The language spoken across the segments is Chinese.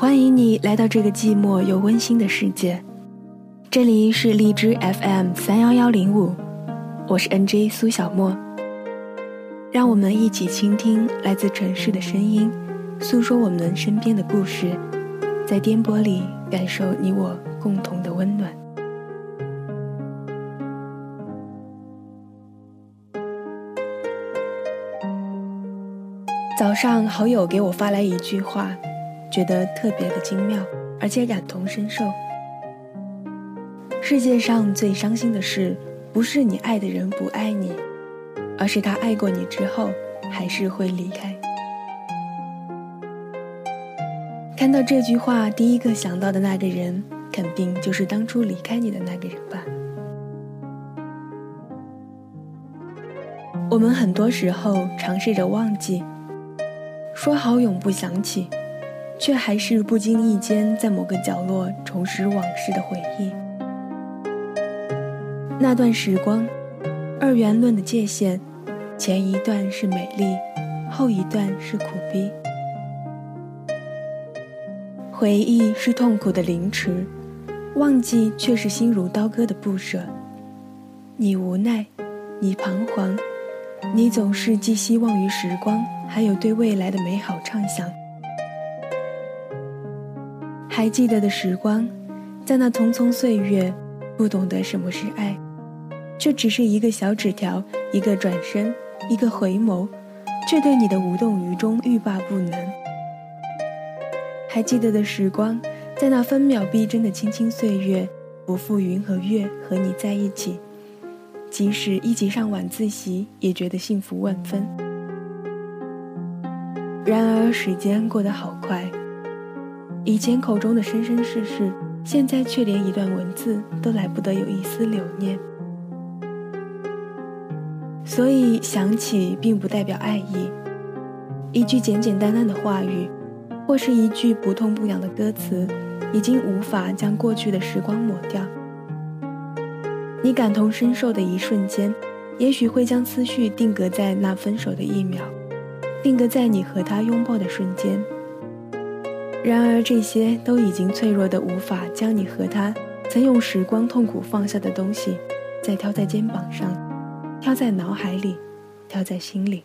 欢迎你来到这个寂寞又温馨的世界。这里是荔枝 FM 三幺幺零五，我是 NJ 苏小莫。让我们一起倾听来自城市的声音，诉说我们身边的故事，在颠簸里感受你我共同的温暖。早上，好友给我发来一句话。觉得特别的精妙，而且感同身受。世界上最伤心的事，不是你爱的人不爱你，而是他爱过你之后，还是会离开。看到这句话，第一个想到的那个人，肯定就是当初离开你的那个人吧。我们很多时候尝试着忘记，说好永不想起。却还是不经意间在某个角落重拾往事的回忆。那段时光，二元论的界限，前一段是美丽，后一段是苦逼。回忆是痛苦的凌迟，忘记却是心如刀割的不舍。你无奈，你彷徨，你总是寄希望于时光，还有对未来的美好畅想。还记得的时光，在那匆匆岁月，不懂得什么是爱，却只是一个小纸条，一个转身，一个回眸，却对你的无动于衷欲罢不能。还记得的时光，在那分秒必争的青青岁月，不负云和月和你在一起，即使一起上晚自习，也觉得幸福万分。然而时间过得好快。以前口中的生生世世，现在却连一段文字都来不得有一丝留念。所以想起并不代表爱意，一句简简单单的话语，或是一句不痛不痒的歌词，已经无法将过去的时光抹掉。你感同身受的一瞬间，也许会将思绪定格在那分手的一秒，定格在你和他拥抱的瞬间。然而，这些都已经脆弱的无法将你和他曾用时光痛苦放下的东西，再挑在肩膀上，挑在脑海里，挑在心里。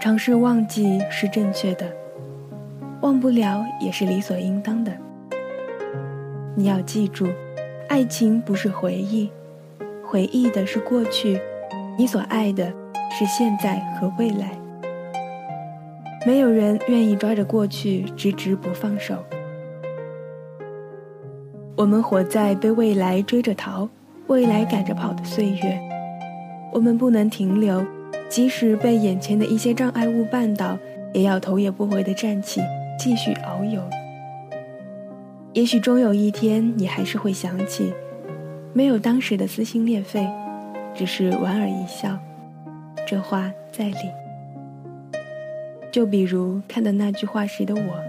尝试忘记是正确的，忘不了也是理所应当的。你要记住，爱情不是回忆，回忆的是过去，你所爱的。是现在和未来，没有人愿意抓着过去直直不放手。我们活在被未来追着逃、未来赶着跑的岁月，我们不能停留，即使被眼前的一些障碍物绊倒，也要头也不回地站起，继续遨游。也许终有一天，你还是会想起，没有当时的撕心裂肺，只是莞尔一笑。这话在理。就比如看到那句话时的我，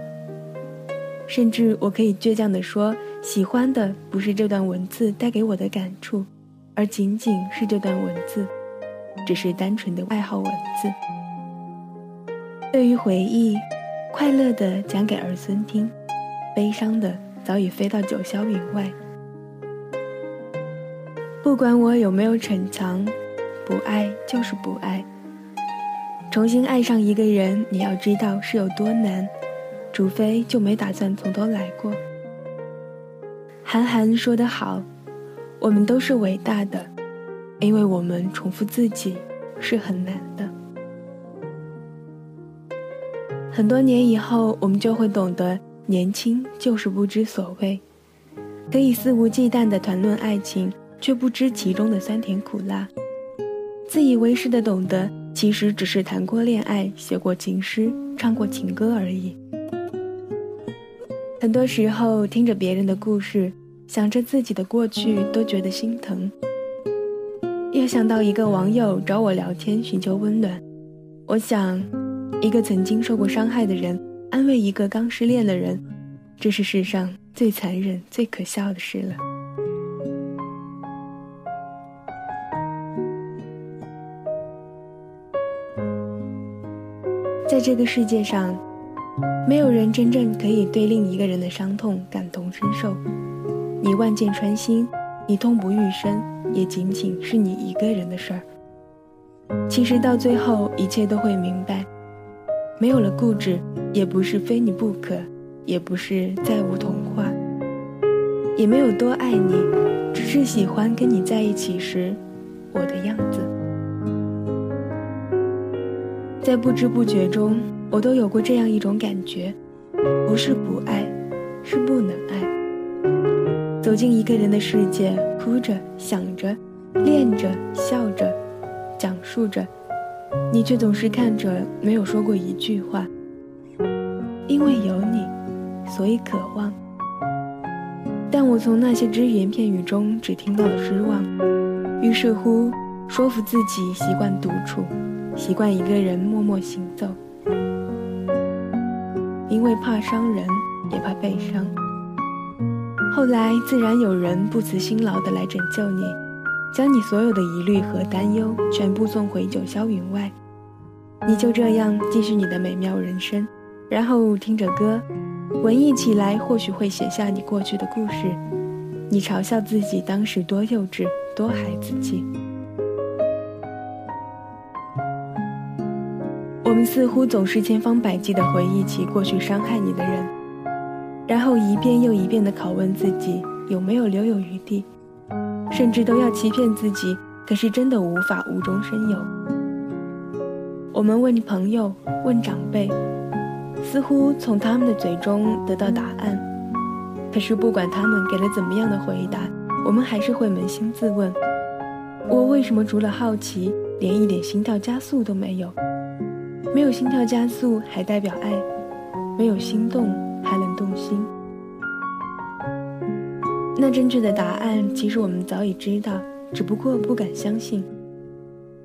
甚至我可以倔强地说，喜欢的不是这段文字带给我的感触，而仅仅是这段文字，只是单纯的爱好文字。对于回忆，快乐的讲给儿孙听，悲伤的早已飞到九霄云外。不管我有没有逞强。不爱就是不爱。重新爱上一个人，你要知道是有多难，除非就没打算从头来过。韩寒说得好，我们都是伟大的，因为我们重复自己是很难的。很多年以后，我们就会懂得，年轻就是不知所谓，可以肆无忌惮的谈论爱情，却不知其中的酸甜苦辣。自以为是的懂得，其实只是谈过恋爱、写过情诗、唱过情歌而已。很多时候，听着别人的故事，想着自己的过去，都觉得心疼。又想到一个网友找我聊天，寻求温暖，我想，一个曾经受过伤害的人安慰一个刚失恋的人，这是世上最残忍、最可笑的事了。在这个世界上，没有人真正可以对另一个人的伤痛感同身受。你万箭穿心，你痛不欲生，也仅仅是你一个人的事儿。其实到最后，一切都会明白，没有了固执，也不是非你不可，也不是再无童话，也没有多爱你，只是喜欢跟你在一起时我的样子。在不知不觉中，我都有过这样一种感觉：不是不爱，是不能爱。走进一个人的世界，哭着、想着、恋着、笑着。讲述着，你却总是看着，没有说过一句话。因为有你，所以渴望。但我从那些只言片语中，只听到了失望。于是乎，说服自己习惯独处，习惯一个人默默行走。因为怕伤人，也怕被伤。后来，自然有人不辞辛劳的来拯救你。将你所有的疑虑和担忧全部送回九霄云外，你就这样继续你的美妙人生，然后听着歌，文艺起来或许会写下你过去的故事。你嘲笑自己当时多幼稚，多孩子气。我们似乎总是千方百计地回忆起过去伤害你的人，然后一遍又一遍地拷问自己有没有留有余地。甚至都要欺骗自己，可是真的无法无中生有。我们问朋友，问长辈，似乎从他们的嘴中得到答案，可是不管他们给了怎么样的回答，我们还是会扪心自问：我为什么除了好奇，连一点心跳加速都没有？没有心跳加速，还代表爱；没有心动，还能动心。那正确的答案，其实我们早已知道，只不过不敢相信。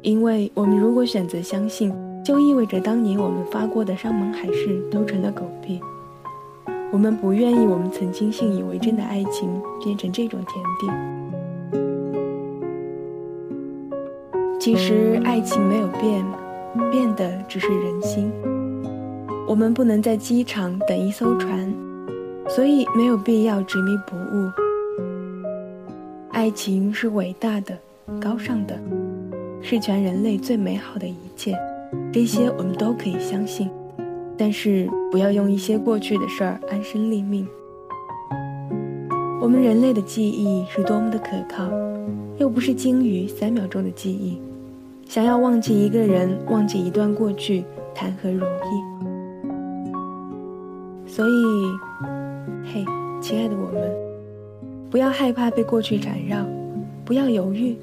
因为我们如果选择相信，就意味着当年我们发过的山盟海誓都成了狗屁。我们不愿意我们曾经信以为真的爱情变成这种田地。其实爱情没有变，变的只是人心。我们不能在机场等一艘船，所以没有必要执迷不悟。爱情是伟大的、高尚的，是全人类最美好的一切，这些我们都可以相信。但是不要用一些过去的事儿安身立命。我们人类的记忆是多么的可靠，又不是鲸鱼三秒钟的记忆。想要忘记一个人，忘记一段过去，谈何容易？所以，嘿，亲爱的我们。不要害怕被过去缠绕，不要犹豫，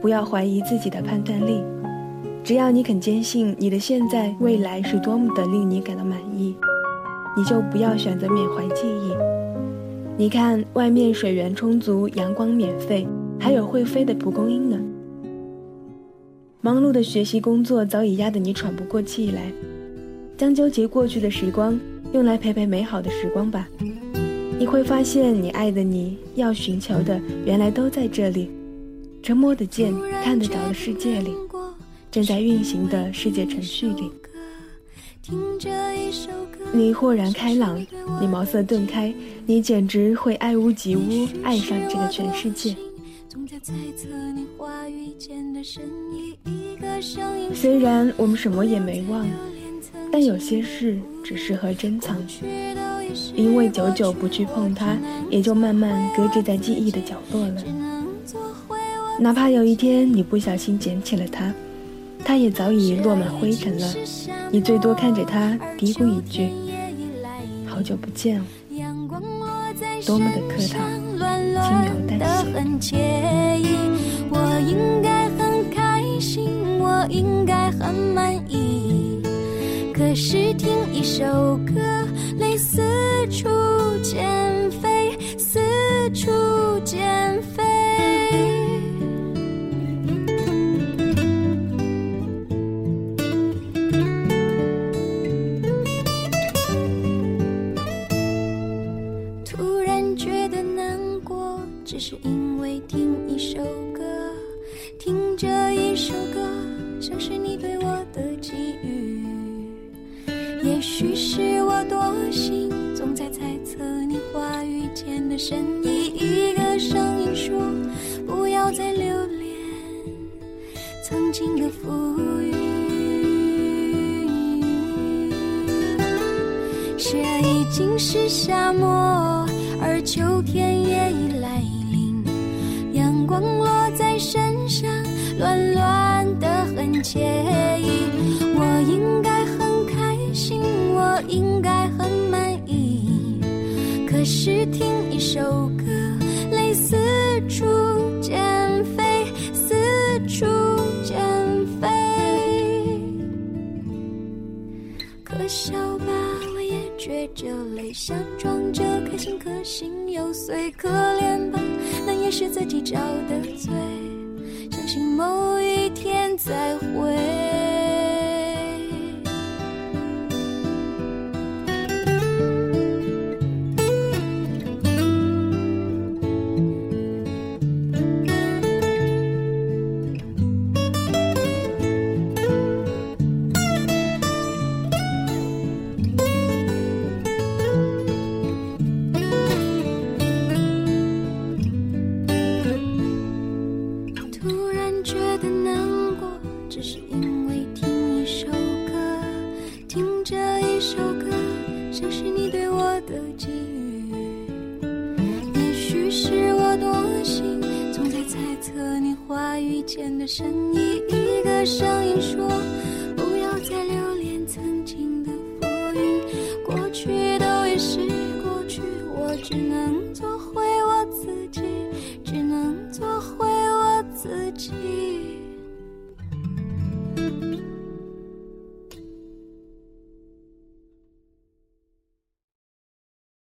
不要怀疑自己的判断力。只要你肯坚信你的现在、未来是多么的令你感到满意，你就不要选择缅怀记忆。你看，外面水源充足，阳光免费，还有会飞的蒲公英呢。忙碌的学习工作早已压得你喘不过气来，将纠结过去的时光用来陪陪美好的时光吧。你会发现，你爱的你要寻求的，原来都在这里，这摸得见、看得着的世界里，正在运行的世界程序里。你豁然开朗，你茅塞顿开，你简直会爱屋及乌，爱上这个全世界。虽然我们什么也没忘，但有些事只适合珍藏。因为久久不去碰它，也就慢慢搁置在记忆的角落了。哪怕有一天你不小心捡起了它，它也早已落满灰尘了。你最多看着它，嘀咕一句：“好久不见。”多么的客套，轻描淡写。我曾经的浮云。雪已经是沙漠，而秋天也已来临。阳光落在身上，暖暖的很惬意。我应该很开心，我应该很满意。可是听一首歌，泪四处溅笑吧，我也撅着泪，想装着开心，可心又碎。可怜吧，那也是自己找的罪。相信某一天再会。声音说：